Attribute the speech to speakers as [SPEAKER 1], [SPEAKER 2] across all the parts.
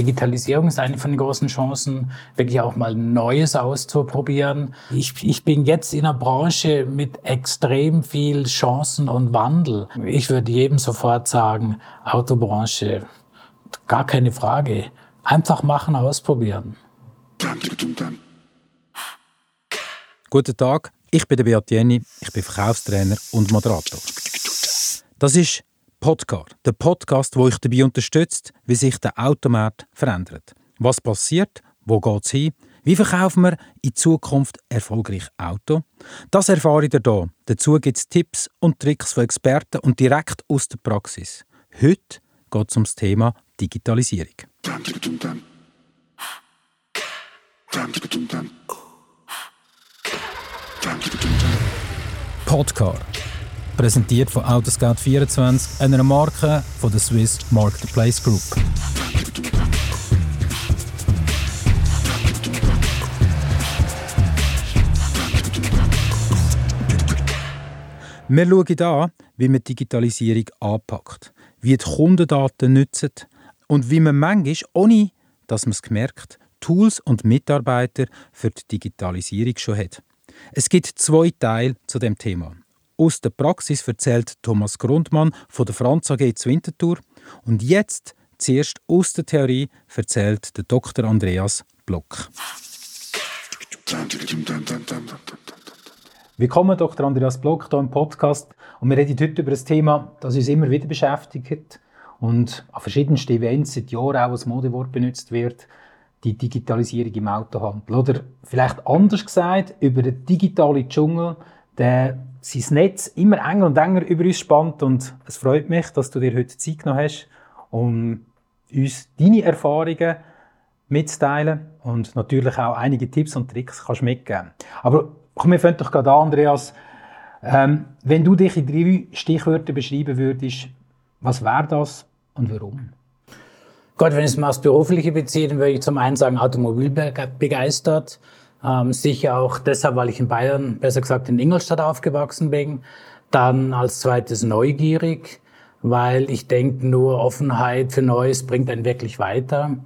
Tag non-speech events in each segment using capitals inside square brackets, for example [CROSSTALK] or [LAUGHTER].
[SPEAKER 1] Digitalisierung ist eine von den großen Chancen, wirklich auch mal Neues auszuprobieren. Ich, ich bin jetzt in einer Branche mit extrem viel Chancen und Wandel. Ich würde jedem sofort sagen, Autobranche, gar keine Frage. Einfach machen, ausprobieren.
[SPEAKER 2] Guten Tag, ich bin der Beat Jenny, ich bin Verkaufstrainer und Moderator. Das ist Podcar, der Podcast, wo euch dabei unterstützt, wie sich der Automarkt verändert. Was passiert? Wo geht es hin? Wie verkaufen wir in Zukunft erfolgreich Auto? Das erfahre ich hier. Dazu gibt es Tipps und Tricks von Experten und direkt aus der Praxis. Heute geht es um das Thema Digitalisierung. Podcar präsentiert von Autoscout24, einer Marke von der Swiss Marketplace Group. Wir schauen an, wie man Digitalisierung anpackt, wie die Kundendaten nutzen und wie man manchmal, ohne dass man es gemerkt, Tools und Mitarbeiter für die Digitalisierung schon hat. Es gibt zwei Teile zu dem Thema. Aus der Praxis erzählt Thomas Grundmann von der Franz AG zu Winterthur. Und jetzt, zuerst aus der Theorie, erzählt der Dr. Andreas Block. Willkommen, Dr. Andreas Block, hier im Podcast. Und wir reden heute über ein Thema, das uns immer wieder beschäftigt und an verschiedensten Events seit Jahren auch als Modewort benutzt wird, die Digitalisierung im Autohandel. Oder vielleicht anders gesagt, über den digitalen Dschungel, der sein Netz immer enger und enger über uns spannt. Und es freut mich, dass du dir heute Zeit genommen hast, um uns deine Erfahrungen mitzuteilen und natürlich auch einige Tipps und Tricks kannst mitgeben. Aber komm, wir fangen doch gerade an, Andreas. Ähm, wenn du dich in drei Stichwörter beschreiben würdest, was wäre das und warum?
[SPEAKER 1] Gott, wenn ich es mal aufs Berufliche beziehe, dann würde ich zum einen sagen, automobilbegeistert. Ähm, sicher auch deshalb, weil ich in Bayern, besser gesagt in Ingolstadt aufgewachsen bin. Dann als zweites neugierig, weil ich denke, nur Offenheit für Neues bringt einen wirklich weiter.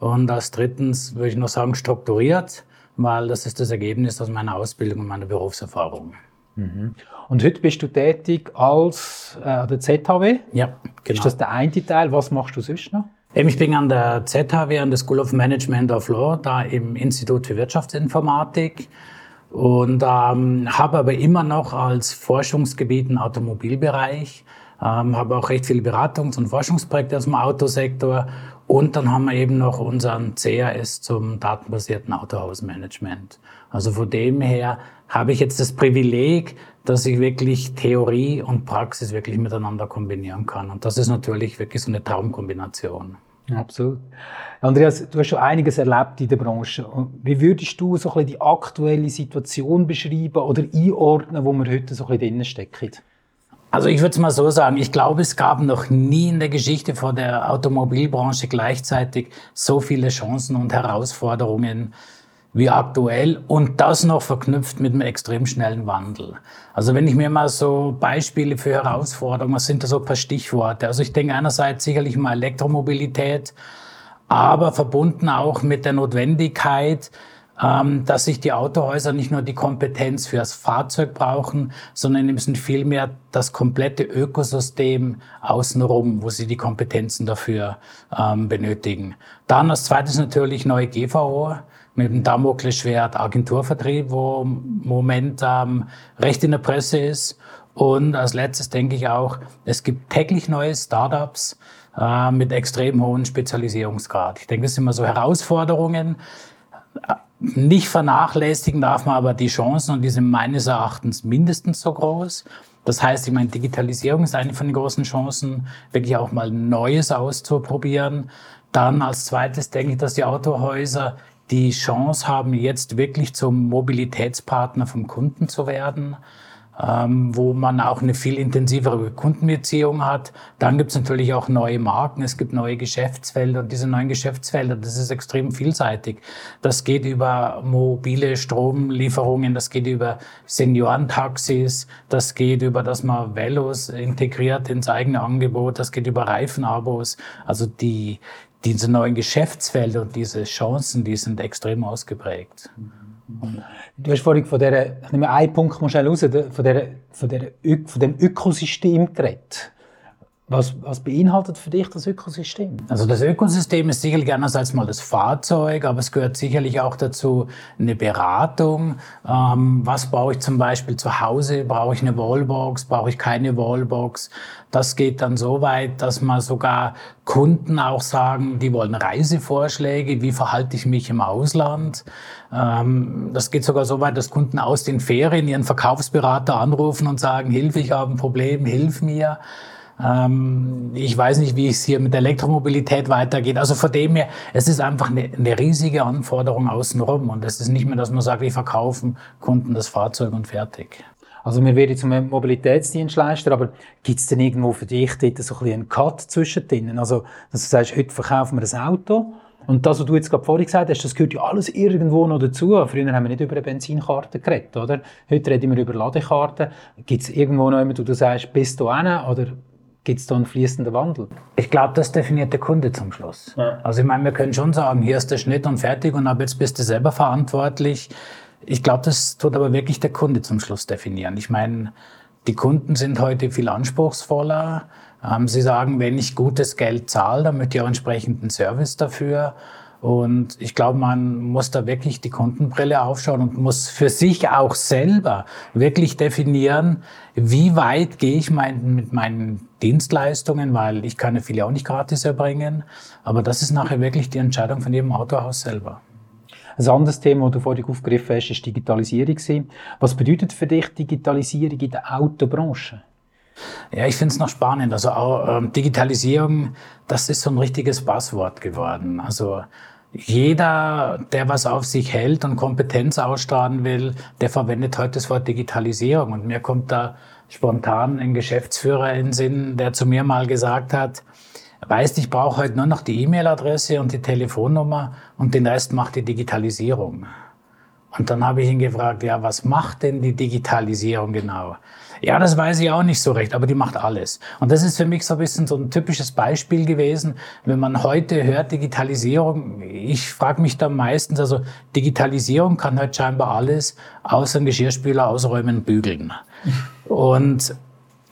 [SPEAKER 1] Und als drittens würde ich noch sagen, strukturiert, weil das ist das Ergebnis aus meiner Ausbildung und meiner Berufserfahrung.
[SPEAKER 2] Mhm. Und heute bist du tätig als äh, der ZHW?
[SPEAKER 1] Ja,
[SPEAKER 2] genau. Ist das der eine Teil? Was machst du sonst noch?
[SPEAKER 1] Ich bin an der ZHW, an der School of Management of Law, da im Institut für Wirtschaftsinformatik und ähm, habe aber immer noch als Forschungsgebiet einen Automobilbereich, ähm, habe auch recht viele Beratungs- und Forschungsprojekte aus dem Autosektor und dann haben wir eben noch unseren CAS zum datenbasierten Autohausmanagement. Also von dem her habe ich jetzt das Privileg, dass ich wirklich Theorie und Praxis wirklich miteinander kombinieren kann. Und das ist natürlich wirklich so eine Traumkombination.
[SPEAKER 2] Absolut. Andreas, du hast schon einiges erlebt in der Branche. Wie würdest du so ein bisschen die aktuelle Situation beschreiben oder einordnen, wo wir heute so ein bisschen drin stecken?
[SPEAKER 1] Also ich würde es mal so sagen, ich glaube, es gab noch nie in der Geschichte vor der Automobilbranche gleichzeitig so viele Chancen und Herausforderungen wie aktuell und das noch verknüpft mit einem extrem schnellen Wandel. Also wenn ich mir mal so Beispiele für Herausforderungen, was sind da so ein paar Stichworte? Also ich denke einerseits sicherlich mal Elektromobilität, aber verbunden auch mit der Notwendigkeit, ähm, dass sich die Autohäuser nicht nur die Kompetenz für das Fahrzeug brauchen, sondern eben vielmehr das komplette Ökosystem außenrum, wo sie die Kompetenzen dafür ähm, benötigen. Dann als zweites natürlich neue GVO mit dem Damoklesschwert Agenturvertrieb, wo im Moment ähm, recht in der Presse ist. Und als letztes denke ich auch, es gibt täglich neue Startups äh, mit extrem hohem Spezialisierungsgrad. Ich denke, das sind immer so Herausforderungen. Nicht vernachlässigen darf man aber die Chancen und die sind meines Erachtens mindestens so groß. Das heißt, ich meine, Digitalisierung ist eine von den großen Chancen, wirklich auch mal Neues auszuprobieren. Dann als zweites denke ich, dass die Autohäuser die Chance haben, jetzt wirklich zum Mobilitätspartner vom Kunden zu werden, ähm, wo man auch eine viel intensivere Kundenbeziehung hat. Dann gibt es natürlich auch neue Marken, es gibt neue Geschäftsfelder und diese neuen Geschäftsfelder, das ist extrem vielseitig. Das geht über mobile Stromlieferungen, das geht über Seniorentaxis, das geht über, dass man Velos integriert ins eigene Angebot, das geht über Reifenabos. Also die, diese neuen Geschäftsfelder und diese Chancen, die sind extrem ausgeprägt.
[SPEAKER 2] Du hast vorhin von dieser, ich nehme einen Punkt mal schnell raus, von, dieser, von, dieser, von dem Ökosystem geredet. Was, was, beinhaltet für dich das Ökosystem?
[SPEAKER 1] Also das Ökosystem ist sicherlich einerseits mal das Fahrzeug, aber es gehört sicherlich auch dazu eine Beratung. Ähm, was brauche ich zum Beispiel zu Hause? Brauche ich eine Wallbox? Brauche ich keine Wallbox? Das geht dann so weit, dass man sogar Kunden auch sagen, die wollen Reisevorschläge. Wie verhalte ich mich im Ausland? Ähm, das geht sogar so weit, dass Kunden aus den Ferien ihren Verkaufsberater anrufen und sagen, Hilfe, ich habe ein Problem, hilf mir. Ähm, ich weiß nicht, wie es hier mit Elektromobilität weitergeht. Also von dem her, es ist einfach eine, eine riesige Anforderung außenrum. Und es ist nicht mehr, dass man sagt, wir verkaufen Kunden das Fahrzeug und fertig.
[SPEAKER 2] Also wir werden zum Mobilitätsdienstleister, aber gibt es denn irgendwo für dich dort so ein bisschen einen Cut zwischendrin? Also, dass du sagst, heute verkaufen wir ein Auto und das, was du jetzt gerade vorhin gesagt hast, das gehört ja alles irgendwo noch dazu. Früher haben wir nicht über eine Benzinkarte geredet, oder? Heute reden wir über Ladekarten. Gibt es irgendwo noch jemanden, wo du sagst, bist du hin oder Gibt es da einen fließenden Wandel?
[SPEAKER 1] Ich glaube, das definiert der Kunde zum Schluss. Ja. Also ich meine, wir können schon sagen, hier ist der Schnitt und fertig und ab jetzt bist du selber verantwortlich. Ich glaube, das tut aber wirklich der Kunde zum Schluss definieren. Ich meine, die Kunden sind heute viel anspruchsvoller. Ähm, sie sagen, wenn ich gutes Geld zahle, dann möchte ich auch entsprechenden Service dafür. Und ich glaube, man muss da wirklich die Kundenbrille aufschauen und muss für sich auch selber wirklich definieren, wie weit gehe ich mein, mit meinen Dienstleistungen, weil ich kann ja viele auch nicht gratis erbringen. Aber das ist nachher wirklich die Entscheidung von jedem Autohaus selber.
[SPEAKER 2] Ein anderes Thema, das du vorhin aufgegriffen hast, ist Digitalisierung. Was bedeutet für dich Digitalisierung in der Autobranche?
[SPEAKER 1] Ja, ich finde es noch spannend. Also auch, ähm, Digitalisierung, das ist so ein richtiges Passwort geworden. Also jeder, der was auf sich hält und Kompetenz ausstrahlen will, der verwendet heute das Wort Digitalisierung. Und mir kommt da spontan ein Geschäftsführer in den Sinn, der zu mir mal gesagt hat, weißt, ich brauche heute nur noch die E-Mail-Adresse und die Telefonnummer und den Rest macht die Digitalisierung. Und dann habe ich ihn gefragt, ja, was macht denn die Digitalisierung genau? Ja, das weiß ich auch nicht so recht, aber die macht alles. Und das ist für mich so ein bisschen so ein typisches Beispiel gewesen, wenn man heute hört Digitalisierung. Ich frage mich da meistens, also Digitalisierung kann heute scheinbar alles außer ein Geschirrspüler ausräumen, bügeln. Und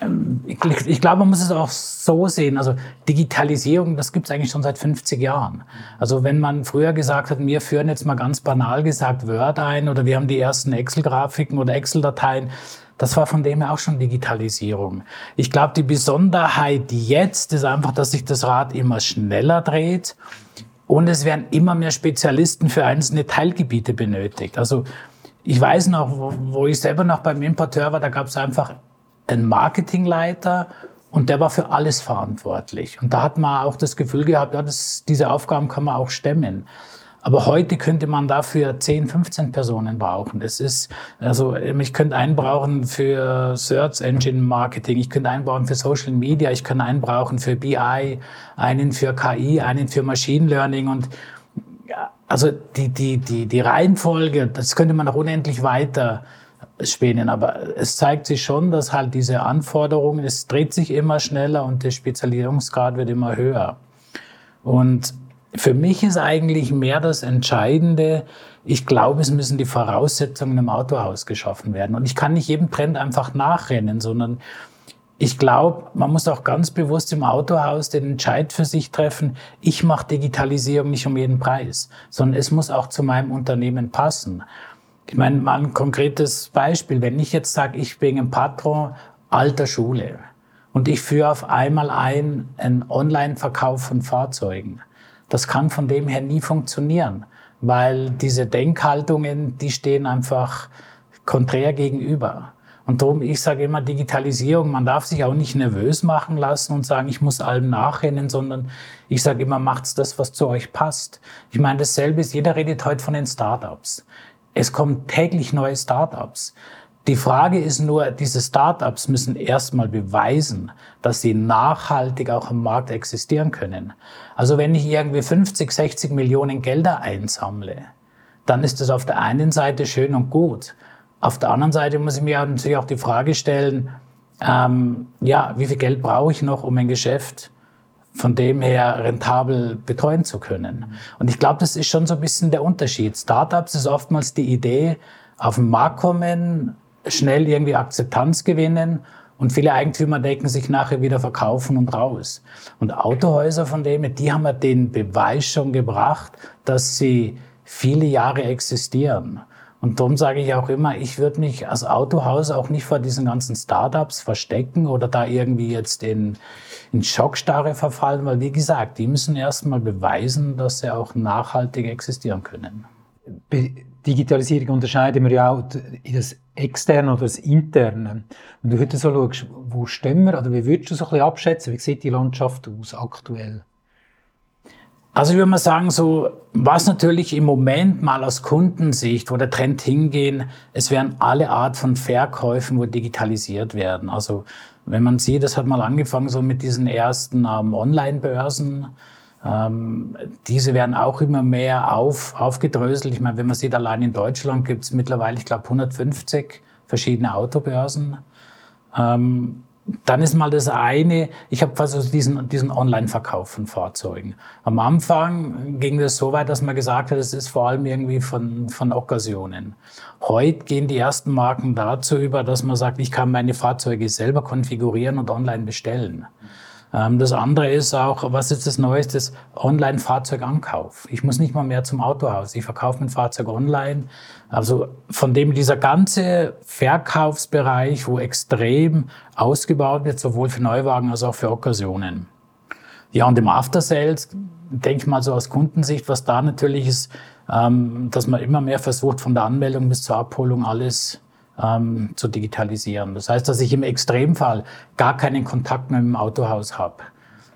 [SPEAKER 1] ähm, ich, ich glaube, man muss es auch so sehen. Also Digitalisierung, das gibt es eigentlich schon seit 50 Jahren. Also wenn man früher gesagt hat, wir führen jetzt mal ganz banal gesagt Word ein oder wir haben die ersten Excel-Grafiken oder Excel-Dateien, das war von dem her auch schon Digitalisierung. Ich glaube, die Besonderheit jetzt ist einfach, dass sich das Rad immer schneller dreht und es werden immer mehr Spezialisten für einzelne Teilgebiete benötigt. Also ich weiß noch, wo, ich selber noch beim Importeur war, da gab es einfach einen Marketingleiter und der war für alles verantwortlich. Und da hat man auch das Gefühl gehabt, ja, das, diese Aufgaben kann man auch stemmen. Aber heute könnte man dafür 10, 15 Personen brauchen. Es ist, also, ich könnte einen brauchen für Search Engine Marketing, ich könnte einen brauchen für Social Media, ich könnte einen brauchen für BI, einen für KI, einen für Machine Learning und, also, die, die, die, die Reihenfolge, das könnte man noch unendlich weiter spinnen. Aber es zeigt sich schon, dass halt diese Anforderungen, es dreht sich immer schneller und der Spezialisierungsgrad wird immer höher. Und für mich ist eigentlich mehr das Entscheidende, ich glaube, es müssen die Voraussetzungen im Autohaus geschaffen werden. Und ich kann nicht jedem Trend einfach nachrennen, sondern ich glaube, man muss auch ganz bewusst im Autohaus den Entscheid für sich treffen, ich mache Digitalisierung nicht um jeden Preis, sondern es muss auch zu meinem Unternehmen passen. Ich meine, mal ein konkretes Beispiel. Wenn ich jetzt sage, ich bin ein Patron alter Schule und ich führe auf einmal ein einen Online-Verkauf von Fahrzeugen, das kann von dem her nie funktionieren, weil diese Denkhaltungen, die stehen einfach konträr gegenüber. Und darum, ich sage immer Digitalisierung, man darf sich auch nicht nervös machen lassen und sagen, ich muss allem nachrennen, sondern ich sage immer, macht's das, was zu euch passt. Ich meine, dasselbe ist, jeder redet heute von den Startups. Es kommen täglich neue Startups. Die Frage ist nur, diese Startups müssen erstmal beweisen, dass sie nachhaltig auch am Markt existieren können. Also wenn ich irgendwie 50, 60 Millionen Gelder einsammle, dann ist das auf der einen Seite schön und gut. Auf der anderen Seite muss ich mir natürlich auch die Frage stellen, ähm, ja, wie viel Geld brauche ich noch, um ein Geschäft von dem her rentabel betreuen zu können. Und ich glaube, das ist schon so ein bisschen der Unterschied. Startups ist oftmals die Idee, auf den Markt kommen, schnell irgendwie Akzeptanz gewinnen und viele Eigentümer denken sich nachher wieder verkaufen und raus. Und Autohäuser von dem, die haben ja den Beweis schon gebracht, dass sie viele Jahre existieren. Und darum sage ich auch immer, ich würde mich als Autohaus auch nicht vor diesen ganzen Startups verstecken oder da irgendwie jetzt in, in Schockstarre verfallen, weil wie gesagt, die müssen erstmal beweisen, dass sie auch nachhaltig existieren können.
[SPEAKER 2] Bei Digitalisierung unterscheiden wir ja auch in das Externe oder das Interne. Wenn du heute so schaust, wo stehen wir, oder wie würdest du so ein bisschen abschätzen, wie sieht die Landschaft aus aktuell?
[SPEAKER 1] Also ich würde mal sagen, so, was natürlich im Moment mal aus Kundensicht, wo der Trend hingehen, es werden alle Art von Verkäufen, wo digitalisiert werden. Also wenn man sieht, das hat mal angefangen so mit diesen ersten ähm, Online-Börsen. Ähm, diese werden auch immer mehr auf, aufgedröselt. Ich meine, wenn man sieht, allein in Deutschland gibt es mittlerweile, ich glaube, 150 verschiedene Autobörsen. Ähm, dann ist mal das eine, ich habe also diesen, diesen Online-Verkauf von Fahrzeugen. Am Anfang ging das so weit, dass man gesagt hat, es ist vor allem irgendwie von, von Occasionen. Heute gehen die ersten Marken dazu über, dass man sagt, ich kann meine Fahrzeuge selber konfigurieren und online bestellen. Ähm, das andere ist auch, was ist das Neueste? Online-Fahrzeugankauf. Ich muss nicht mal mehr zum Autohaus. Ich verkaufe mein Fahrzeug online. Also von dem dieser ganze Verkaufsbereich, wo extrem ausgebaut wird, sowohl für Neuwagen als auch für Occasionen. Ja, und im After Sales, denke ich mal so aus Kundensicht, was da natürlich ist, ähm, dass man immer mehr versucht, von der Anmeldung bis zur Abholung alles ähm, zu digitalisieren. Das heißt, dass ich im Extremfall gar keinen Kontakt mehr mit dem Autohaus habe.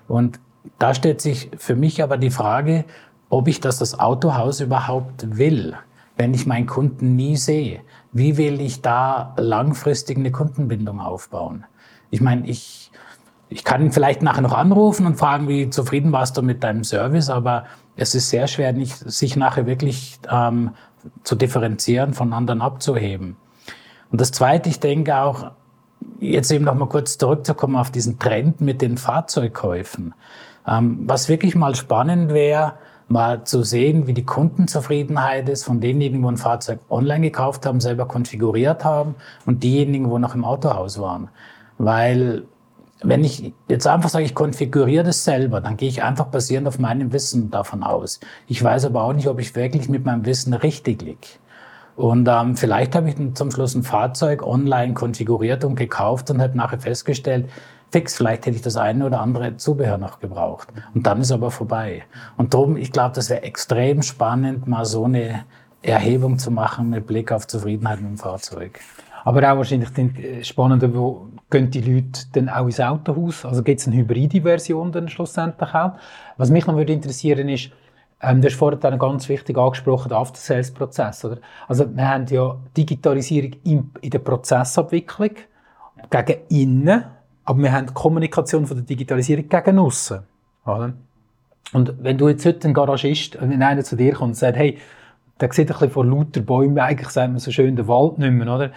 [SPEAKER 1] Und da stellt sich für mich aber die Frage, ob ich das das Autohaus überhaupt will, wenn ich meinen Kunden nie sehe. Wie will ich da langfristig eine Kundenbindung aufbauen? Ich meine, ich, ich kann vielleicht nachher noch anrufen und fragen, wie zufrieden warst du mit deinem Service, aber es ist sehr schwer, nicht, sich nachher wirklich ähm, zu differenzieren, von anderen abzuheben. Und das Zweite, ich denke auch, jetzt eben noch mal kurz zurückzukommen auf diesen Trend mit den Fahrzeugkäufen. Ähm, was wirklich mal spannend wäre, mal zu sehen, wie die Kundenzufriedenheit ist von denjenigen, wo ein Fahrzeug online gekauft haben, selber konfiguriert haben und diejenigen, wo noch im Autohaus waren. Weil wenn ich jetzt einfach sage, ich konfiguriere das selber, dann gehe ich einfach basierend auf meinem Wissen davon aus. Ich weiß aber auch nicht, ob ich wirklich mit meinem Wissen richtig liege. Und ähm, vielleicht habe ich zum Schluss ein Fahrzeug online konfiguriert und gekauft und habe nachher festgestellt, fix, vielleicht hätte ich das eine oder andere Zubehör noch gebraucht. Und dann ist aber vorbei. Und darum, ich glaube, das wäre extrem spannend, mal so eine Erhebung zu machen mit Blick auf Zufriedenheit mit dem Fahrzeug.
[SPEAKER 2] Aber auch wahrscheinlich äh, spannender, wo gehen die Leute dann auch ins Autohaus? Also gibt es eine hybride Version dann schlussendlich auch? Was mich noch würde interessieren ist, ähm, du hast vorhin dann ganz wichtig angesprochen, den After-Sales-Prozess. Also wir haben ja Digitalisierung in, in der Prozessabwicklung gegen innen, aber wir haben die Kommunikation von der Digitalisierung gegen aussen. Oder? Und wenn du jetzt heute ein Garagist, wenn einer zu dir kommt und sagt, hey, der sieht ein bisschen vor lauter Bäumen, eigentlich sagt man so schön, den Wald nicht mehr, oder?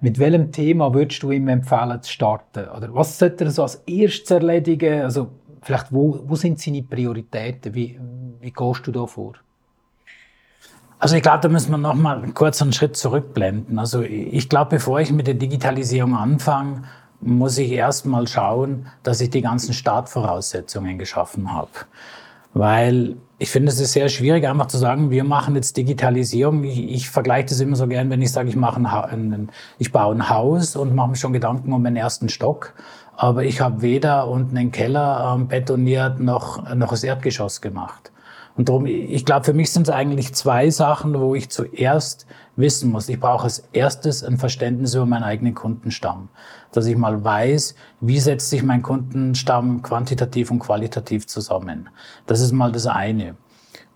[SPEAKER 2] Mit welchem Thema würdest du ihm empfehlen zu starten? Oder was sollte er so als erstes erledigen? Also, vielleicht, wo, wo sind seine Prioritäten? Wie, wie gehst du da vor?
[SPEAKER 1] Also ich glaube, da müssen wir noch mal kurz einen Schritt zurückblenden. Also ich glaube, bevor ich mit der Digitalisierung anfange, muss ich erst mal schauen, dass ich die ganzen Startvoraussetzungen geschaffen habe. Weil ich finde, es ist sehr schwierig, einfach zu sagen, wir machen jetzt Digitalisierung. Ich, ich vergleiche das immer so gern, wenn ich sage, ich, mache ein, ich baue ein Haus und mache mir schon Gedanken um den ersten Stock. Aber ich habe weder unten einen Keller ähm, betoniert noch, noch das Erdgeschoss gemacht. Und darum, ich glaube, für mich sind es eigentlich zwei Sachen, wo ich zuerst wissen muss. Ich brauche als erstes ein Verständnis über meinen eigenen Kundenstamm. Dass ich mal weiß, wie setzt sich mein Kundenstamm quantitativ und qualitativ zusammen. Das ist mal das eine.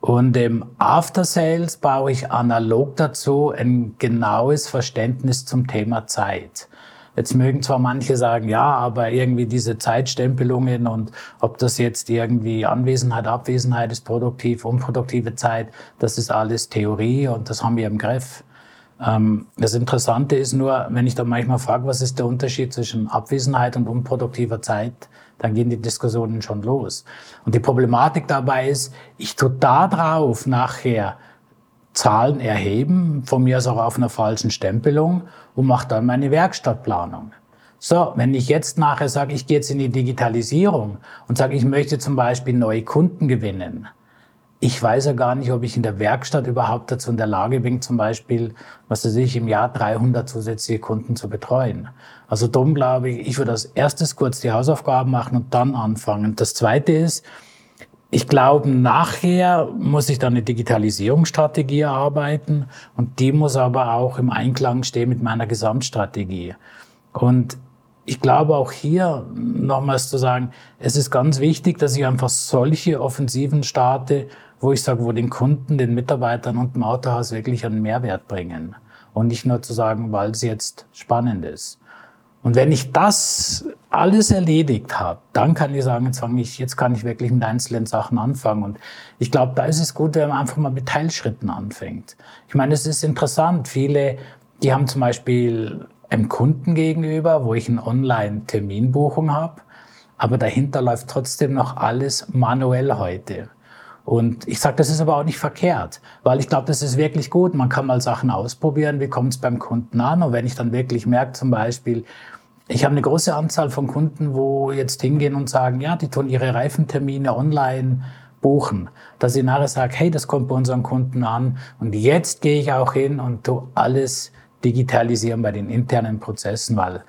[SPEAKER 1] Und im After Sales baue ich analog dazu ein genaues Verständnis zum Thema Zeit. Jetzt mögen zwar manche sagen, ja, aber irgendwie diese Zeitstempelungen und ob das jetzt irgendwie Anwesenheit, Abwesenheit ist, produktiv, unproduktive Zeit, das ist alles Theorie und das haben wir im Griff. Ähm, das Interessante ist nur, wenn ich da manchmal frage, was ist der Unterschied zwischen Abwesenheit und unproduktiver Zeit, dann gehen die Diskussionen schon los. Und die Problematik dabei ist, ich tue da drauf nachher Zahlen erheben, von mir aus auch auf einer falschen Stempelung und mache dann meine Werkstattplanung. So, wenn ich jetzt nachher sage, ich gehe jetzt in die Digitalisierung und sage, ich möchte zum Beispiel neue Kunden gewinnen, ich weiß ja gar nicht, ob ich in der Werkstatt überhaupt dazu in der Lage bin, zum Beispiel, was weiß ich, im Jahr 300 zusätzliche Kunden zu betreuen. Also darum glaube ich, ich würde als erstes kurz die Hausaufgaben machen und dann anfangen. Das Zweite ist, ich glaube, nachher muss ich dann eine Digitalisierungsstrategie erarbeiten und die muss aber auch im Einklang stehen mit meiner Gesamtstrategie. Und ich glaube auch hier nochmals zu sagen, es ist ganz wichtig, dass ich einfach solche Offensiven starte, wo ich sage, wo den Kunden, den Mitarbeitern und dem Autohaus wirklich einen Mehrwert bringen. Und nicht nur zu sagen, weil es jetzt spannend ist. Und wenn ich das alles erledigt habe, dann kann ich sagen, jetzt, ich, jetzt kann ich wirklich mit einzelnen Sachen anfangen. Und ich glaube, da ist es gut, wenn man einfach mal mit Teilschritten anfängt. Ich meine, es ist interessant. Viele, die haben zum Beispiel einem Kunden gegenüber, wo ich eine Online-Terminbuchung habe, aber dahinter läuft trotzdem noch alles manuell heute. Und ich sage, das ist aber auch nicht verkehrt, weil ich glaube, das ist wirklich gut. Man kann mal Sachen ausprobieren, wie kommt es beim Kunden an. Und wenn ich dann wirklich merke, zum Beispiel, ich habe eine große Anzahl von Kunden, wo jetzt hingehen und sagen, ja, die tun ihre Reifentermine online buchen, dass ich nachher sage, hey, das kommt bei unseren Kunden an und jetzt gehe ich auch hin und tu alles digitalisieren bei den internen Prozessen, weil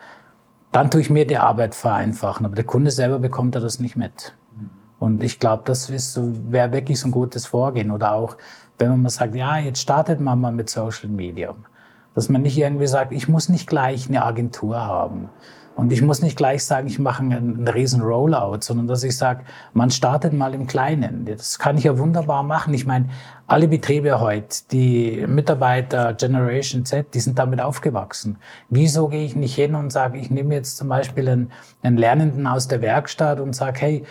[SPEAKER 1] dann tue ich mir die Arbeit vereinfachen, aber der Kunde selber bekommt er das nicht mit. Und ich glaube, das so, wäre wirklich so ein gutes Vorgehen. Oder auch, wenn man mal sagt, ja, jetzt startet man mal mit Social Media. Dass man nicht irgendwie sagt, ich muss nicht gleich eine Agentur haben. Und ich muss nicht gleich sagen, ich mache einen, einen riesen Rollout, sondern dass ich sage, man startet mal im Kleinen. Das kann ich ja wunderbar machen. Ich meine, alle Betriebe heute, die Mitarbeiter Generation Z, die sind damit aufgewachsen. Wieso gehe ich nicht hin und sage, ich nehme jetzt zum Beispiel einen, einen Lernenden aus der Werkstatt und sage, hey,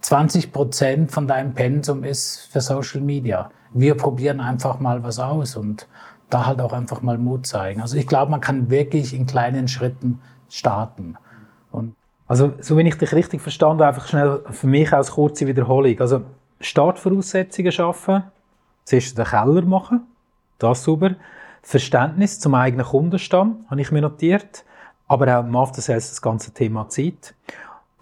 [SPEAKER 1] 20 Prozent von deinem Pensum ist für Social Media. Wir probieren einfach mal was aus und da halt auch einfach mal Mut zeigen. Also ich glaube, man kann wirklich in kleinen Schritten starten.
[SPEAKER 2] Und also, so wenn ich dich richtig verstanden einfach schnell für mich als kurze Wiederholung. Also, Startvoraussetzungen schaffen, zuerst den Keller machen, das super. Verständnis zum eigenen Kundenstamm, habe ich mir notiert. Aber auch im After Sales das ganze Thema Zeit.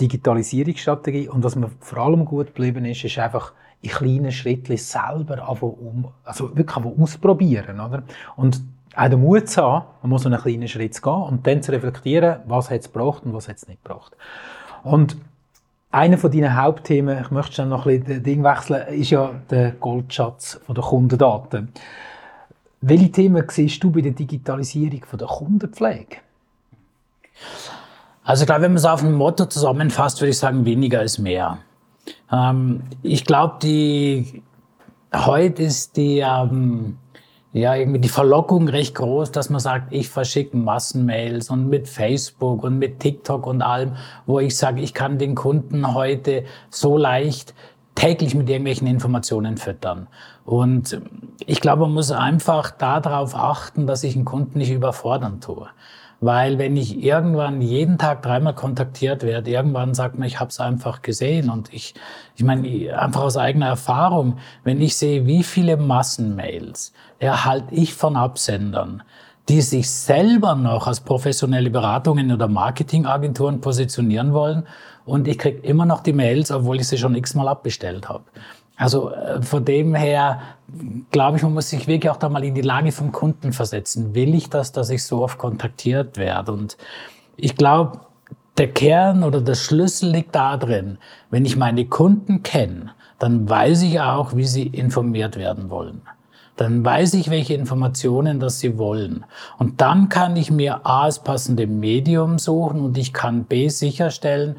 [SPEAKER 2] Digitalisierungsstrategie. Und was mir vor allem gut geblieben ist, ist einfach in kleinen Schritten selber um, also wirklich ausprobieren. Oder? Und auch den Mut zu haben, man muss einen kleinen Schritt zu gehen und dann zu reflektieren, was hat es gebraucht und was hat es nicht gebraucht. Und einer von deinen Hauptthemen, ich möchte schon noch ein bisschen Ding wechseln, ist ja der Goldschatz der Kundendaten. Welche Themen siehst du bei der Digitalisierung der Kundenpflege?
[SPEAKER 1] Also ich glaube, wenn man es auf ein Motto zusammenfasst, würde ich sagen, weniger ist mehr. Ähm, ich glaube, die heute ist die ähm, ja, irgendwie die Verlockung recht groß, dass man sagt, ich verschicke Massenmails und mit Facebook und mit TikTok und allem, wo ich sage, ich kann den Kunden heute so leicht täglich mit irgendwelchen Informationen füttern. Und ich glaube, man muss einfach darauf achten, dass ich einen Kunden nicht überfordern tue. Weil wenn ich irgendwann jeden Tag dreimal kontaktiert werde, irgendwann sagt man, ich habe es einfach gesehen. Und ich, ich meine, einfach aus eigener Erfahrung, wenn ich sehe, wie viele Massenmails erhalte ich von Absendern, die sich selber noch als professionelle Beratungen oder Marketingagenturen positionieren wollen und ich kriege immer noch die Mails, obwohl ich sie schon x-mal abbestellt habe. Also äh, von dem her glaube ich, man muss sich wirklich auch da mal in die Lage vom Kunden versetzen. Will ich das, dass ich so oft kontaktiert werde? Und ich glaube, der Kern oder der Schlüssel liegt da drin. Wenn ich meine Kunden kenne, dann weiß ich auch, wie sie informiert werden wollen. Dann weiß ich, welche Informationen das sie wollen. Und dann kann ich mir A, das passende Medium suchen und ich kann B, sicherstellen,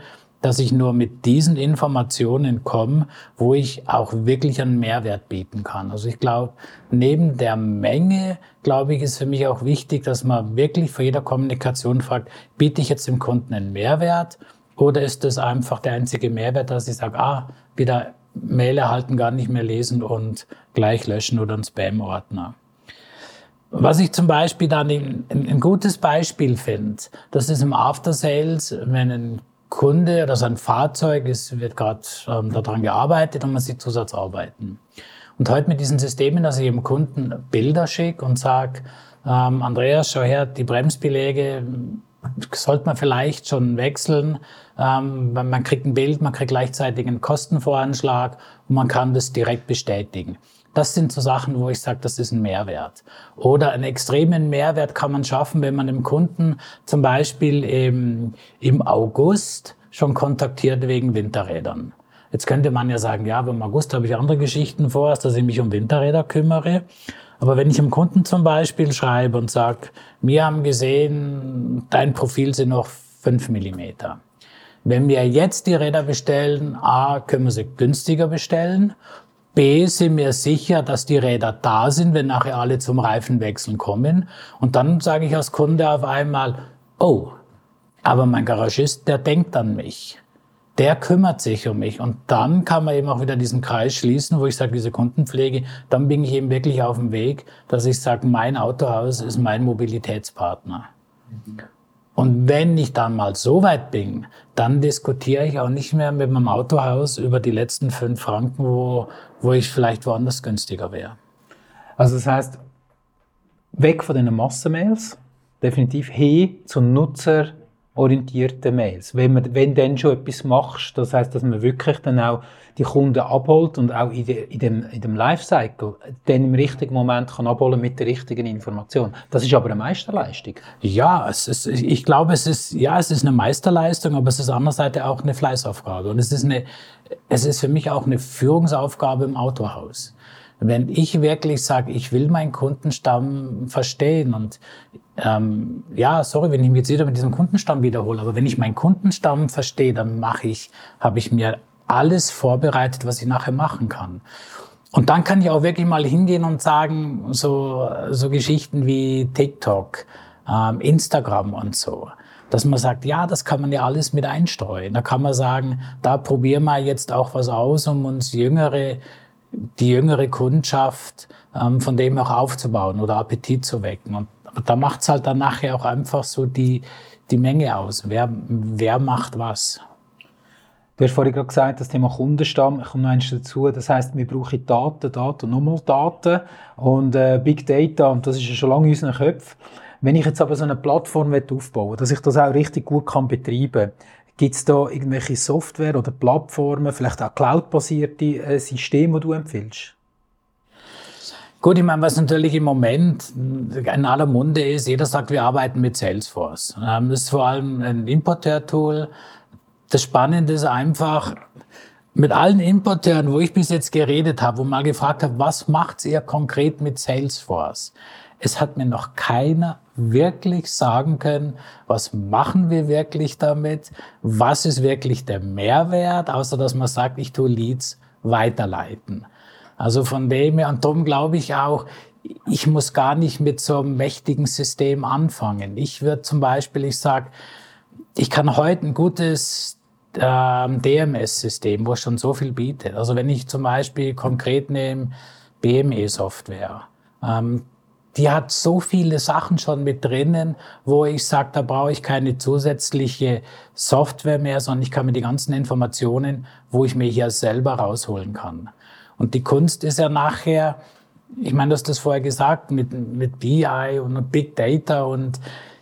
[SPEAKER 1] dass ich nur mit diesen Informationen komme, wo ich auch wirklich einen Mehrwert bieten kann. Also ich glaube, neben der Menge, glaube ich, ist für mich auch wichtig, dass man wirklich vor jeder Kommunikation fragt, biete ich jetzt dem Kunden einen Mehrwert oder ist das einfach der einzige Mehrwert, dass ich sage, ah, wieder Mail erhalten, gar nicht mehr lesen und gleich löschen oder einen Spam-Ordner. Was ich zum Beispiel dann ein, ein gutes Beispiel finde, das ist im After Sales, wenn ein Kunde oder sein Fahrzeug, es wird gerade ähm, daran gearbeitet und man sieht Zusatzarbeiten. Und heute mit diesen Systemen, dass ich dem Kunden Bilder schicke und sage, ähm, Andreas, schau her, die Bremsbeläge sollte man vielleicht schon wechseln. Ähm, man kriegt ein Bild, man kriegt gleichzeitig einen Kostenvoranschlag und man kann das direkt bestätigen. Das sind so Sachen, wo ich sage, das ist ein Mehrwert. Oder einen extremen Mehrwert kann man schaffen, wenn man dem Kunden zum Beispiel im, im August schon kontaktiert wegen Winterrädern. Jetzt könnte man ja sagen, ja, aber im August habe ich andere Geschichten vor, als dass ich mich um Winterräder kümmere. Aber wenn ich dem Kunden zum Beispiel schreibe und sage, wir haben gesehen, dein Profil sind noch fünf Millimeter. Wenn wir jetzt die Räder bestellen, A, können wir sie günstiger bestellen. B, sind wir sicher, dass die Räder da sind, wenn nachher alle zum Reifenwechseln kommen. Und dann sage ich als Kunde auf einmal, oh, aber mein Garagist, der denkt an mich der kümmert sich um mich. Und dann kann man eben auch wieder diesen Kreis schließen, wo ich sage, diese Kundenpflege, dann bin ich eben wirklich auf dem Weg, dass ich sage, mein Autohaus ist mein Mobilitätspartner. Und wenn ich dann mal so weit bin, dann diskutiere ich auch nicht mehr mit meinem Autohaus über die letzten fünf Franken, wo, wo ich vielleicht woanders günstiger wäre.
[SPEAKER 2] Also das heißt, weg von den Massenmails, definitiv hin zu Nutzer orientierte Mails. Wenn man, wenn dann schon etwas machst, das heißt, dass man wirklich dann auch die Kunden abholt und auch in, de, in dem, in dem Lifecycle dann im richtigen Moment kann abholen mit der richtigen Information. Das ist aber eine Meisterleistung.
[SPEAKER 1] Ja, es ist, ich glaube, es ist, ja, es ist eine Meisterleistung, aber es ist andererseits auch eine Fleißaufgabe. Und es ist eine, es ist für mich auch eine Führungsaufgabe im Autohaus. Wenn ich wirklich sage, ich will meinen Kundenstamm verstehen und ähm, ja, sorry, wenn ich mich jetzt wieder mit diesem Kundenstamm wiederhole, aber wenn ich meinen Kundenstamm verstehe, dann mache ich, habe ich mir alles vorbereitet, was ich nachher machen kann. Und dann kann ich auch wirklich mal hingehen und sagen, so, so Geschichten wie TikTok, ähm, Instagram und so. Dass man sagt, ja, das kann man ja alles mit einstreuen. Da kann man sagen, da probieren wir jetzt auch was aus, um uns jüngere die jüngere Kundschaft ähm, von dem auch aufzubauen oder Appetit zu wecken. Und da macht es halt dann nachher auch einfach so die, die Menge aus. Wer, wer macht was?
[SPEAKER 2] Du hast vorhin gerade gesagt, das Thema Kundenstamm, ich komme noch eins dazu, das heißt, wir brauchen Daten, Daten, nochmal Daten und äh, Big Data, und das ist ja schon lange in unseren Köpfen. Wenn ich jetzt aber so eine Plattform aufbauen will, dass ich das auch richtig gut kann betreiben kann, Gibt es da irgendwelche Software oder Plattformen, vielleicht auch cloud-basierte äh, Systeme, die du empfiehlst?
[SPEAKER 1] Gut, ich meine, was natürlich im Moment in aller Munde ist, jeder sagt, wir arbeiten mit Salesforce. Ähm, das ist vor allem ein Importeur-Tool. Das Spannende ist einfach, mit allen Importeuren, wo ich bis jetzt geredet habe, wo mal gefragt habe, was macht ihr konkret mit Salesforce? Es hat mir noch keiner wirklich sagen können, was machen wir wirklich damit, was ist wirklich der Mehrwert, außer dass man sagt, ich tue Leads weiterleiten. Also von dem her, und darum glaube ich auch, ich muss gar nicht mit so einem mächtigen System anfangen. Ich würde zum Beispiel, ich sage, ich kann heute ein gutes ähm, DMS-System, wo schon so viel bietet. Also wenn ich zum Beispiel konkret nehme BME-Software, ähm, die hat so viele Sachen schon mit drinnen, wo ich sage, da brauche ich keine zusätzliche Software mehr, sondern ich kann mir die ganzen Informationen, wo ich mir hier selber rausholen kann. Und die Kunst ist ja nachher, ich meine, du hast das vorher gesagt, mit, mit BI und Big Data und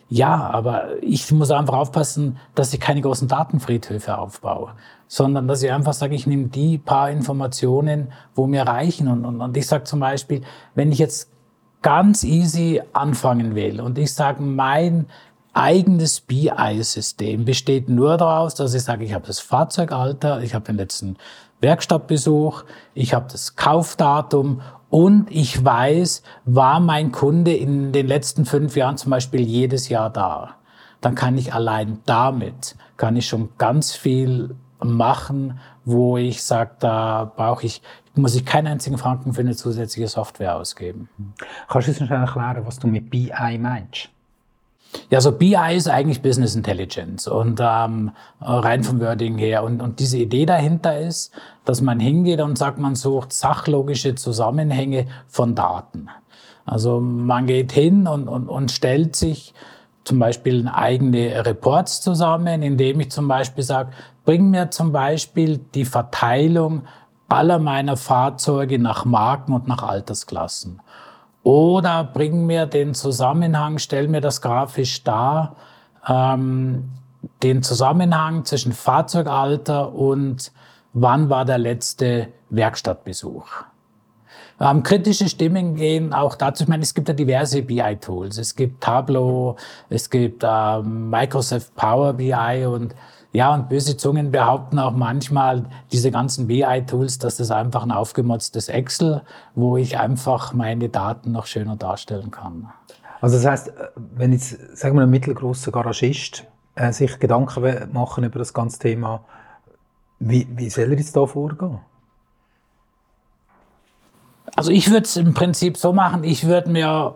[SPEAKER 1] ja, aber ich muss einfach aufpassen, dass ich keine großen Datenfriedhöfe aufbaue, sondern dass ich einfach sage, ich nehme die paar Informationen, wo mir reichen. Und, und, und ich sage zum Beispiel, wenn ich jetzt ganz easy anfangen will und ich sage, mein eigenes BI-System besteht nur daraus, dass ich sage, ich habe das Fahrzeugalter, ich habe den letzten Werkstattbesuch, ich habe das Kaufdatum und ich weiß, war mein Kunde in den letzten fünf Jahren zum Beispiel jedes Jahr da. Dann kann ich allein damit, kann ich schon ganz viel machen, wo ich sage, da brauche ich muss ich keinen einzigen Franken für eine zusätzliche Software ausgeben.
[SPEAKER 2] Kannst du uns schnell erklären, was du mit BI meinst?
[SPEAKER 1] Ja, so BI ist eigentlich Business Intelligence und ähm, rein vom Wording her. Und, und diese Idee dahinter ist, dass man hingeht und sagt, man sucht sachlogische Zusammenhänge von Daten. Also man geht hin und, und, und stellt sich zum Beispiel eigene Reports zusammen, indem ich zum Beispiel sage, bring mir zum Beispiel die Verteilung aller meiner Fahrzeuge nach Marken und nach Altersklassen. Oder bring mir den Zusammenhang, stell mir das grafisch dar, ähm, den Zusammenhang zwischen Fahrzeugalter und wann war der letzte Werkstattbesuch. Ähm, kritische Stimmen gehen auch dazu. Ich meine, es gibt ja diverse BI-Tools. Es gibt Tableau, es gibt ähm, Microsoft Power BI und ja, und böse Zungen behaupten auch manchmal, diese ganzen BI-Tools, dass das einfach ein aufgemotztes Excel, wo ich einfach meine Daten noch schöner darstellen kann.
[SPEAKER 2] Also das heißt, wenn jetzt, sagen wir, ein mittelgroßer Garagist äh, sich Gedanken machen über das ganze Thema, wie, wie soll er jetzt da vorgehen?
[SPEAKER 1] Also ich würde es im Prinzip so machen, ich würde mir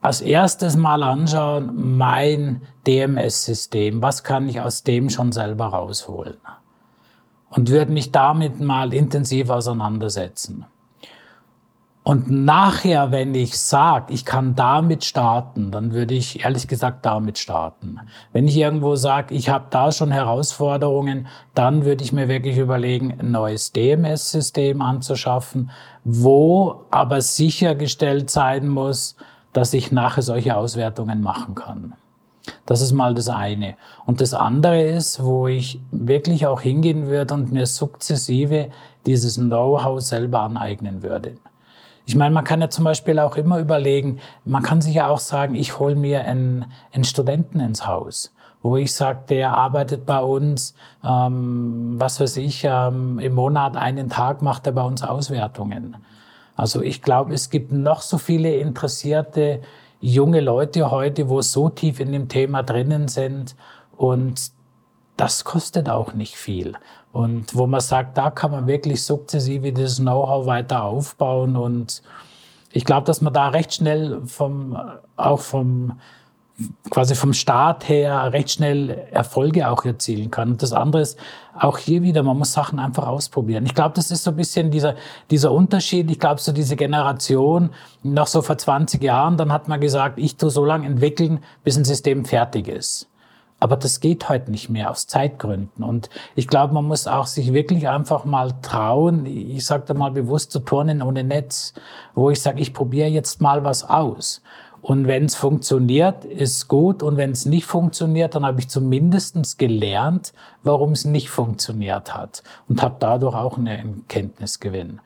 [SPEAKER 1] als erstes mal anschauen, mein DMS-System, was kann ich aus dem schon selber rausholen? Und würde mich damit mal intensiv auseinandersetzen. Und nachher, wenn ich sage, ich kann damit starten, dann würde ich ehrlich gesagt damit starten. Wenn ich irgendwo sage, ich habe da schon Herausforderungen, dann würde ich mir wirklich überlegen, ein neues DMS-System anzuschaffen, wo aber sichergestellt sein muss, dass ich nachher solche Auswertungen machen kann. Das ist mal das eine. Und das andere ist, wo ich wirklich auch hingehen würde und mir sukzessive dieses Know-how selber aneignen würde. Ich meine, man kann ja zum Beispiel auch immer überlegen, man kann sich ja auch sagen, ich hole mir einen, einen Studenten ins Haus wo ich sage, der arbeitet bei uns, ähm, was weiß ich, ähm, im Monat einen Tag macht er bei uns Auswertungen. Also ich glaube, es gibt noch so viele interessierte junge Leute heute, wo so tief in dem Thema drinnen sind und das kostet auch nicht viel. Und wo man sagt, da kann man wirklich sukzessive das Know-how weiter aufbauen. Und ich glaube, dass man da recht schnell vom, auch vom, quasi vom Start her recht schnell Erfolge auch erzielen kann. Und das andere ist auch hier wieder, man muss Sachen einfach ausprobieren. Ich glaube, das ist so ein bisschen dieser, dieser Unterschied. Ich glaube, so diese Generation, noch so vor 20 Jahren, dann hat man gesagt, ich tue so lange entwickeln, bis ein System fertig ist. Aber das geht heute nicht mehr aus Zeitgründen. Und ich glaube, man muss auch sich wirklich einfach mal trauen, ich sage da mal bewusst zu turnen ohne Netz, wo ich sage, ich probiere jetzt mal was aus. Und wenn es funktioniert, ist gut. Und wenn es nicht funktioniert, dann habe ich zumindestens gelernt, warum es nicht funktioniert hat. Und habe dadurch auch eine Kenntnisgewinn.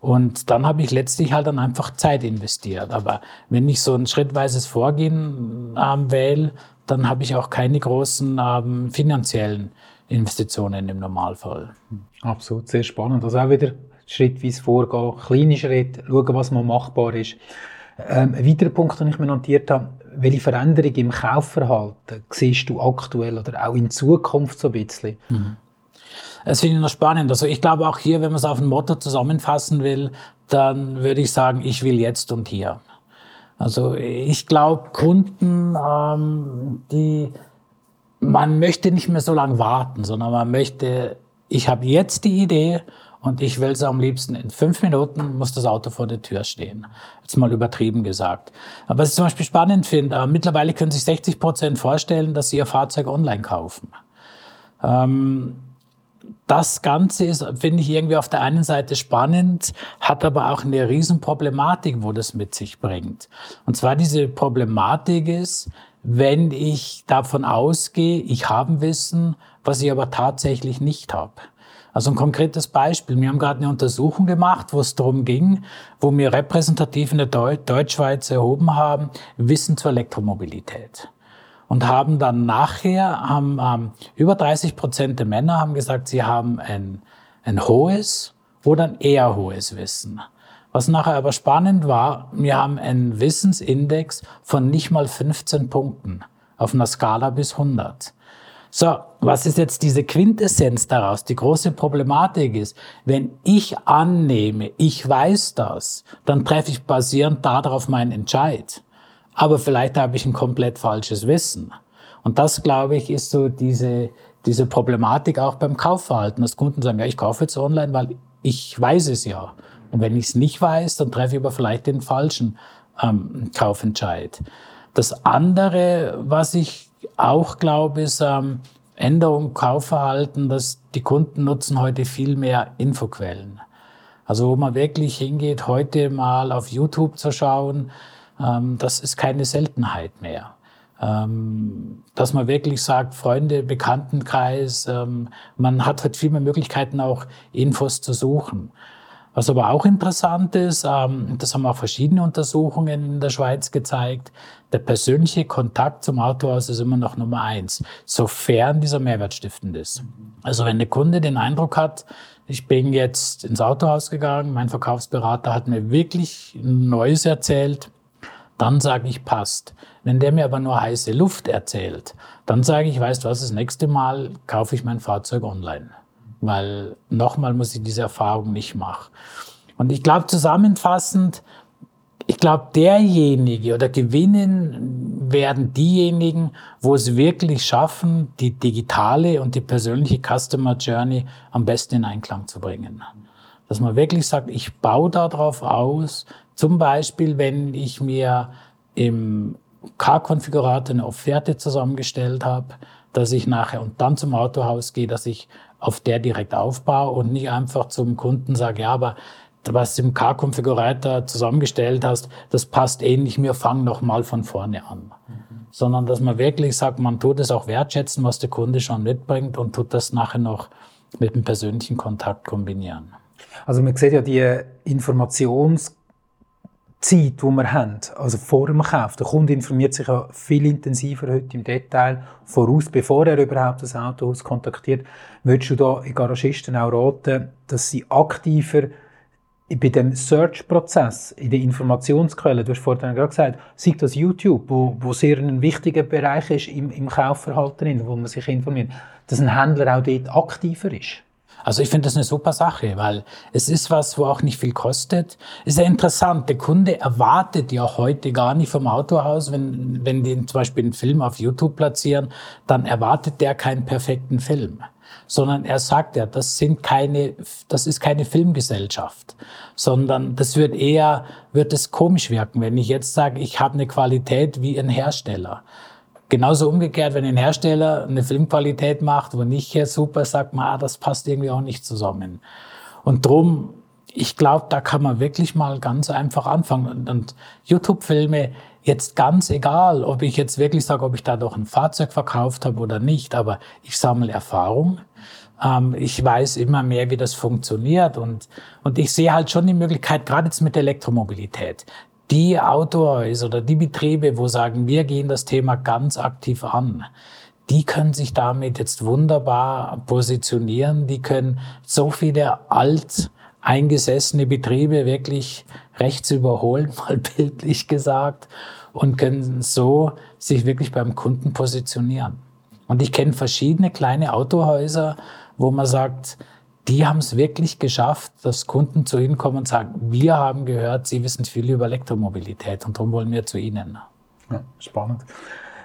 [SPEAKER 1] Und dann habe ich letztlich halt dann einfach Zeit investiert. Aber wenn ich so ein schrittweises Vorgehen ähm, wähle, dann habe ich auch keine großen ähm, finanziellen Investitionen im Normalfall.
[SPEAKER 2] Absolut, sehr spannend. Also auch wieder schrittweise vorgehen, kleine Schritte, schauen, was mal machbar ist. Ähm, ein weiterer Punkt, den ich mir notiert habe, welche Veränderung im Kaufverhalten siehst du aktuell oder auch in Zukunft so ein bisschen? Mhm.
[SPEAKER 1] Das finde ich noch spannend. Also ich glaube auch hier, wenn man es auf ein Motto zusammenfassen will, dann würde ich sagen, ich will jetzt und hier. Also ich glaube, Kunden, ähm, die, man möchte nicht mehr so lange warten, sondern man möchte, ich habe jetzt die Idee und ich will es am liebsten in fünf Minuten muss das Auto vor der Tür stehen. Jetzt mal übertrieben gesagt. Aber was ich zum Beispiel spannend finde, äh, mittlerweile können sich 60 Prozent vorstellen, dass sie ihr Fahrzeug online kaufen. Ähm, das Ganze ist, finde ich, irgendwie auf der einen Seite spannend, hat aber auch eine Riesenproblematik, wo das mit sich bringt. Und zwar diese Problematik ist, wenn ich davon ausgehe, ich habe Wissen, was ich aber tatsächlich nicht habe. Also ein konkretes Beispiel. Wir haben gerade eine Untersuchung gemacht, wo es darum ging, wo wir repräsentativ in der Deutschschweiz erhoben haben, Wissen zur Elektromobilität und haben dann nachher, haben ähm, über 30 Prozent der Männer haben gesagt, sie haben ein, ein hohes oder ein eher hohes Wissen. Was nachher aber spannend war, wir haben einen Wissensindex von nicht mal 15 Punkten auf einer Skala bis 100. So, was ist jetzt diese Quintessenz daraus? Die große Problematik ist, wenn ich annehme, ich weiß das, dann treffe ich basierend darauf meinen Entscheid aber vielleicht habe ich ein komplett falsches Wissen. Und das, glaube ich, ist so diese, diese Problematik auch beim Kaufverhalten, dass Kunden sagen, ja, ich kaufe jetzt online, weil ich weiß es ja. Und wenn ich es nicht weiß, dann treffe ich aber vielleicht den falschen ähm, Kaufentscheid. Das andere, was ich auch glaube, ist ähm, Änderung Kaufverhalten, dass die Kunden nutzen heute viel mehr Infoquellen. Also wo man wirklich hingeht, heute mal auf YouTube zu schauen, das ist keine Seltenheit mehr. Ähm, dass man wirklich sagt, Freunde, Bekanntenkreis, ähm, man hat halt viel mehr Möglichkeiten, auch Infos zu suchen. Was aber auch interessant ist, ähm, das haben auch verschiedene Untersuchungen in der Schweiz gezeigt, der persönliche Kontakt zum Autohaus ist immer noch Nummer eins, sofern dieser Mehrwert stiftend ist. Also wenn der Kunde den Eindruck hat, ich bin jetzt ins Autohaus gegangen, mein Verkaufsberater hat mir wirklich Neues erzählt, dann sage ich, passt. Wenn der mir aber nur heiße Luft erzählt, dann sage ich, weißt du was, das nächste Mal kaufe ich mein Fahrzeug online. Weil nochmal muss ich diese Erfahrung nicht machen. Und ich glaube zusammenfassend, ich glaube, derjenige oder gewinnen werden diejenigen, wo es wirklich schaffen, die digitale und die persönliche Customer Journey am besten in Einklang zu bringen. Dass man wirklich sagt, ich baue darauf aus, zum Beispiel, wenn ich mir im Car-Konfigurator eine Offerte zusammengestellt habe, dass ich nachher und dann zum Autohaus gehe, dass ich auf der direkt aufbaue und nicht einfach zum Kunden sage, ja, aber was du im Car-Konfigurator zusammengestellt hast, das passt eh nicht mehr, fang noch mal von vorne an. Mhm. Sondern dass man wirklich sagt, man tut es auch wertschätzen, was der Kunde schon mitbringt und tut das nachher noch mit dem persönlichen Kontakt kombinieren.
[SPEAKER 2] Also man sieht ja die Informations Zeit, die wir haben, also vor dem Kauf, der Kunde informiert sich ja viel intensiver heute im Detail voraus, bevor er überhaupt das Autohaus kontaktiert. Würdest du da den Garagisten auch raten, dass sie aktiver bei dem Search-Prozess, in den Informationsquellen, du hast vorhin gerade gesagt, sei das YouTube, wo, wo sehr ein wichtiger Bereich ist im, im Kaufverhalten, wo man sich informiert, dass ein Händler auch dort aktiver ist?
[SPEAKER 1] Also ich finde das eine super Sache, weil es ist was, wo auch nicht viel kostet. Ist ja interessant. Der Kunde erwartet ja heute gar nicht vom Autohaus, wenn, wenn die zum Beispiel einen Film auf YouTube platzieren, dann erwartet der keinen perfekten Film. Sondern er sagt ja, das sind keine, das ist keine Filmgesellschaft, sondern das wird eher, wird es komisch wirken, wenn ich jetzt sage, ich habe eine Qualität wie ein Hersteller. Genauso umgekehrt, wenn ein Hersteller eine Filmqualität macht, wo nicht hier super sagt man, ah, das passt irgendwie auch nicht zusammen. Und drum, ich glaube, da kann man wirklich mal ganz einfach anfangen. Und, und YouTube-Filme, jetzt ganz egal, ob ich jetzt wirklich sage, ob ich da doch ein Fahrzeug verkauft habe oder nicht, aber ich sammle Erfahrung. Ähm, ich weiß immer mehr, wie das funktioniert und, und ich sehe halt schon die Möglichkeit, gerade jetzt mit Elektromobilität, die Autohäuser oder die Betriebe, wo sagen, wir gehen das Thema ganz aktiv an, die können sich damit jetzt wunderbar positionieren. Die können so viele alt eingesessene Betriebe wirklich rechts überholen, [LAUGHS] mal bildlich gesagt, und können so sich wirklich beim Kunden positionieren. Und ich kenne verschiedene kleine Autohäuser, wo man sagt, die haben es wirklich geschafft, dass Kunden zu ihnen kommen und sagen, wir haben gehört, sie wissen viel über Elektromobilität und darum wollen wir zu ihnen.
[SPEAKER 2] Ja, spannend.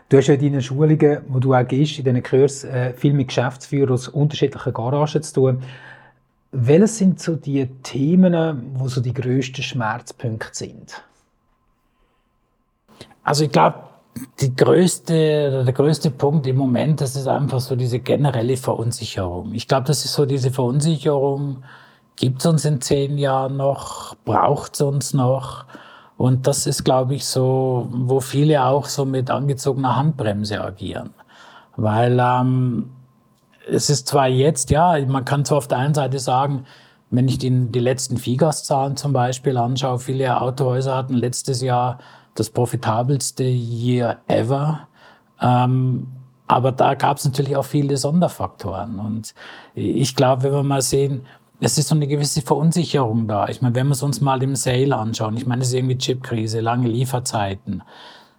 [SPEAKER 2] Du hast ja in deinen Schulungen, wo du auch gehst, in diesen Kursen, äh, viel mit Geschäftsführern aus unterschiedlichen Garagen zu tun. Welche sind so die Themen, wo so die grössten Schmerzpunkte sind?
[SPEAKER 1] Also ich glaube, die größte, der größte Punkt im Moment, das ist einfach so diese generelle Verunsicherung. Ich glaube, das ist so diese Verunsicherung, gibt es uns in zehn Jahren noch, braucht es uns noch? Und das ist, glaube ich, so, wo viele auch so mit angezogener Handbremse agieren. Weil ähm, es ist zwar jetzt, ja, man kann zwar auf der einen Seite sagen, wenn ich die, die letzten Figas-Zahlen zum Beispiel anschaue, viele Autohäuser hatten letztes Jahr das profitabelste Year ever. Ähm, aber da gab es natürlich auch viele Sonderfaktoren. Und ich glaube, wenn wir mal sehen, es ist so eine gewisse Verunsicherung da. Ich meine, wenn wir es uns mal im Sale anschauen, ich meine, es ist irgendwie Chipkrise, lange Lieferzeiten.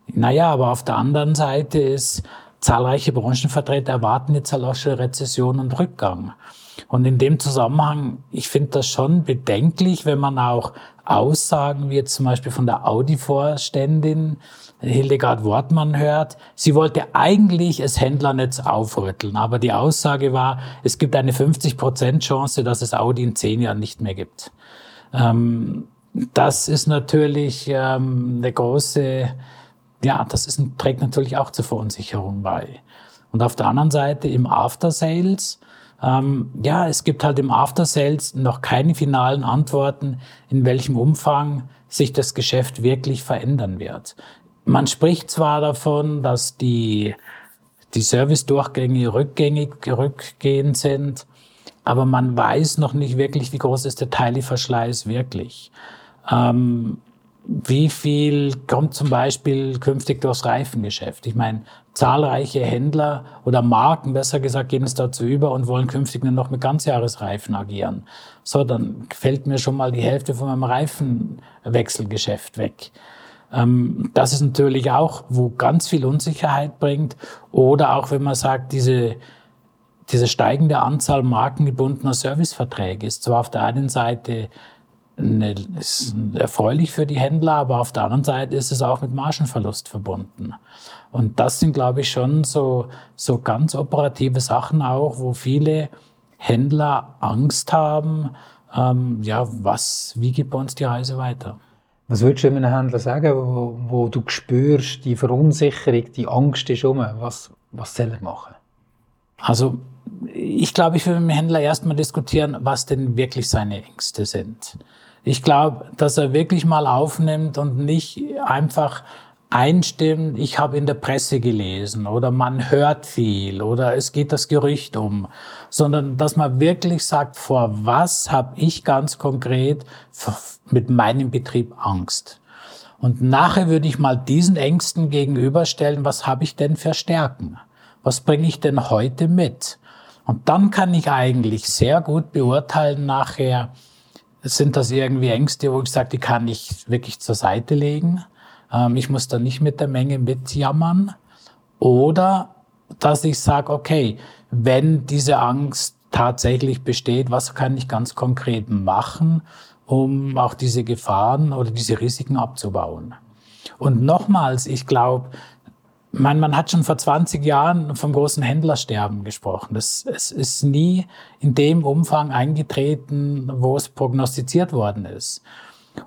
[SPEAKER 1] Naja, aber auf der anderen Seite ist, zahlreiche Branchenvertreter erwarten jetzt halt auch schon Rezession und Rückgang. Und in dem Zusammenhang, ich finde das schon bedenklich, wenn man auch Aussagen wie jetzt zum Beispiel von der Audi-Vorständin Hildegard Wortmann hört. Sie wollte eigentlich das Händlernetz aufrütteln, aber die Aussage war, es gibt eine 50% Chance, dass es Audi in zehn Jahren nicht mehr gibt. Ähm, das ist natürlich ähm, eine große ja, das ist, trägt natürlich auch zur Verunsicherung bei. Und auf der anderen Seite im After Sales, ähm, ja, es gibt halt im After Sales noch keine finalen Antworten, in welchem Umfang sich das Geschäft wirklich verändern wird. Man spricht zwar davon, dass die, die Service-Durchgänge rückgängig rückgehend sind, aber man weiß noch nicht wirklich, wie groß ist der Teilverschleiß wirklich. Ähm, wie viel kommt zum Beispiel künftig durchs Reifengeschäft? Ich meine, zahlreiche Händler oder Marken, besser gesagt, gehen es dazu über und wollen künftig nur noch mit Ganzjahresreifen agieren. So, dann fällt mir schon mal die Hälfte von meinem Reifenwechselgeschäft weg. Ähm, das ist natürlich auch, wo ganz viel Unsicherheit bringt. Oder auch, wenn man sagt, diese, diese steigende Anzahl markengebundener Serviceverträge ist zwar auf der einen Seite eine, ist erfreulich für die Händler, aber auf der anderen Seite ist es auch mit Margenverlust verbunden. Und das sind, glaube ich, schon so, so ganz operative Sachen auch, wo viele Händler Angst haben, ähm, ja, was, wie geht bei uns die Reise weiter?
[SPEAKER 2] Was würdest du einem Händler sagen, wo, wo du spürst, die Verunsicherung, die Angst ist um? Was, was soll er machen?
[SPEAKER 1] Also, ich glaube, ich will mit dem Händler erstmal diskutieren, was denn wirklich seine Ängste sind. Ich glaube, dass er wirklich mal aufnimmt und nicht einfach einstimmt, ich habe in der Presse gelesen oder man hört viel oder es geht das Gerücht um, sondern dass man wirklich sagt, vor was habe ich ganz konkret mit meinem Betrieb Angst. Und nachher würde ich mal diesen Ängsten gegenüberstellen, was habe ich denn für Stärken? Was bringe ich denn heute mit? Und dann kann ich eigentlich sehr gut beurteilen nachher, sind das irgendwie Ängste, wo ich sage, die kann ich wirklich zur Seite legen. Ähm, ich muss da nicht mit der Menge mitjammern. Oder dass ich sage, okay, wenn diese Angst tatsächlich besteht, was kann ich ganz konkret machen, um auch diese Gefahren oder diese Risiken abzubauen? Und nochmals, ich glaube, man, man hat schon vor 20 Jahren vom großen Händlersterben gesprochen. Das, es ist nie in dem Umfang eingetreten, wo es prognostiziert worden ist.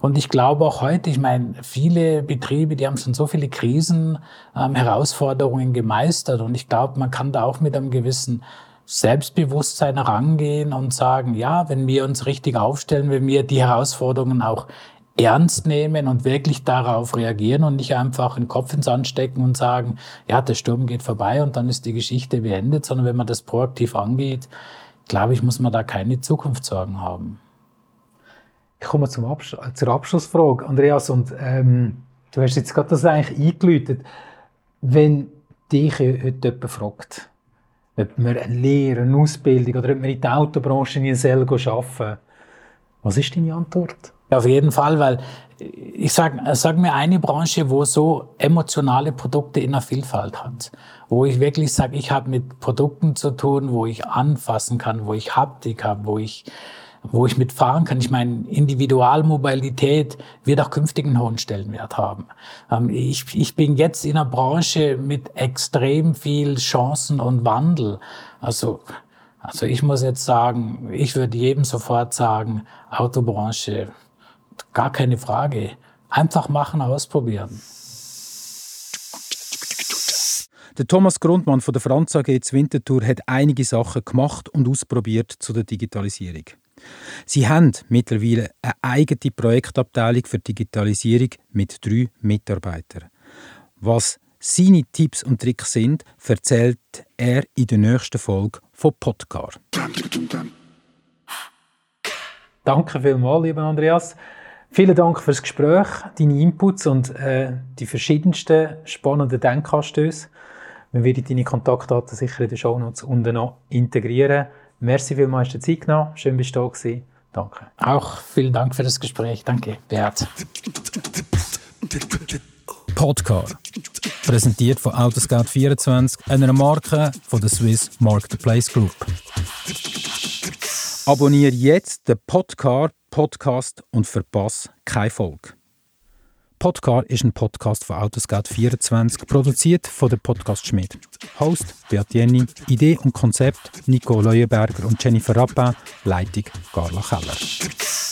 [SPEAKER 1] Und ich glaube auch heute, ich meine, viele Betriebe, die haben schon so viele Krisen, ähm, Herausforderungen gemeistert. Und ich glaube, man kann da auch mit einem gewissen Selbstbewusstsein herangehen und sagen, ja, wenn wir uns richtig aufstellen, wenn wir die Herausforderungen auch ernst nehmen und wirklich darauf reagieren und nicht einfach den Kopf ins Sand stecken und sagen, ja, der Sturm geht vorbei und dann ist die Geschichte beendet, sondern wenn man das proaktiv angeht, glaube ich, muss man da keine Zukunftssorgen haben.
[SPEAKER 2] Ich komme zum Absch zur Abschlussfrage, Andreas, und ähm, du hast jetzt gerade das eigentlich eingeläutet. Wenn dich heute jemand fragt, ob man eine Lehre, eine Ausbildung oder ob man in der Autobranche in Sell arbeiten was ist deine Antwort?
[SPEAKER 1] Auf jeden Fall, weil ich sage sag mir eine Branche, wo so emotionale Produkte in der Vielfalt hat, wo ich wirklich sage, ich habe mit Produkten zu tun, wo ich anfassen kann, wo ich Haptik habe, wo ich wo ich mitfahren kann. Ich meine, Individualmobilität wird auch künftig einen hohen Stellenwert haben. Ähm, ich, ich bin jetzt in einer Branche mit extrem viel Chancen und Wandel. Also also ich muss jetzt sagen, ich würde jedem sofort sagen, Autobranche, gar keine Frage. Einfach machen, ausprobieren.
[SPEAKER 2] Der Thomas Grundmann von der Franz AG Winterthur hat einige Sachen gemacht und ausprobiert zu der Digitalisierung. Sie haben mittlerweile eine eigene Projektabteilung für Digitalisierung mit drei Mitarbeitern. Was seine Tipps und Tricks sind, erzählt er in der nächsten Folge von Podcar. Danke vielmals, lieber Andreas. Vielen Dank fürs Gespräch, deine Inputs und äh, die verschiedensten spannenden Denkanstöße. Wir werden deine Kontaktdaten sicher in den Shownotes unten noch integrieren. Merci vielmals, dass du Zeit genommen Schön, dass du da gewesen. Danke.
[SPEAKER 1] Auch vielen Dank für das Gespräch. Danke, Beat.
[SPEAKER 2] Podcar. Präsentiert von Autoscout24, einer Marke von der Swiss Marketplace Group. Abonniere jetzt den Podcar Podcast und verpasse keine Folge. Podcar ist ein Podcast von Autoscout24, produziert von der Podcast Schmidt. Host Beat Jenny, Idee und Konzept Nico Leuenberger und Jennifer Rappin, Leitung Carla Keller.